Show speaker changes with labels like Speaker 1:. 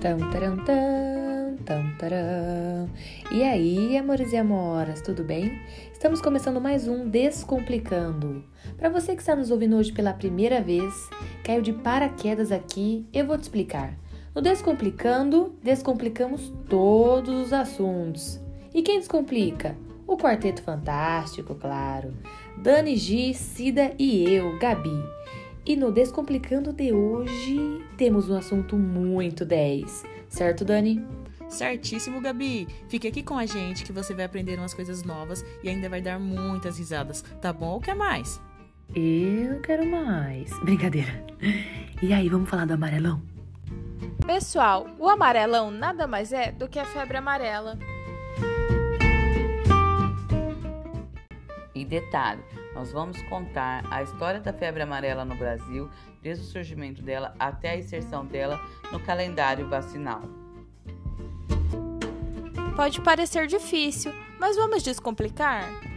Speaker 1: Tam, taram, tam, tam, taram. E aí, amores e amoras, tudo bem? Estamos começando mais um Descomplicando. Para você que está nos ouvindo hoje pela primeira vez, caiu de paraquedas aqui, eu vou te explicar. No Descomplicando, descomplicamos todos os assuntos. E quem descomplica? O Quarteto Fantástico, claro. Dani G, Cida e eu, Gabi. E no Descomplicando de hoje temos um assunto muito 10, certo, Dani?
Speaker 2: Certíssimo, Gabi. Fique aqui com a gente que você vai aprender umas coisas novas e ainda vai dar muitas risadas, tá bom ou quer mais?
Speaker 1: Eu quero mais. Brincadeira. E aí, vamos falar do amarelão?
Speaker 3: Pessoal, o amarelão nada mais é do que a febre amarela.
Speaker 4: E detalhe, nós vamos contar a história da febre amarela no Brasil, desde o surgimento dela até a inserção dela no calendário vacinal.
Speaker 3: Pode parecer difícil, mas vamos descomplicar?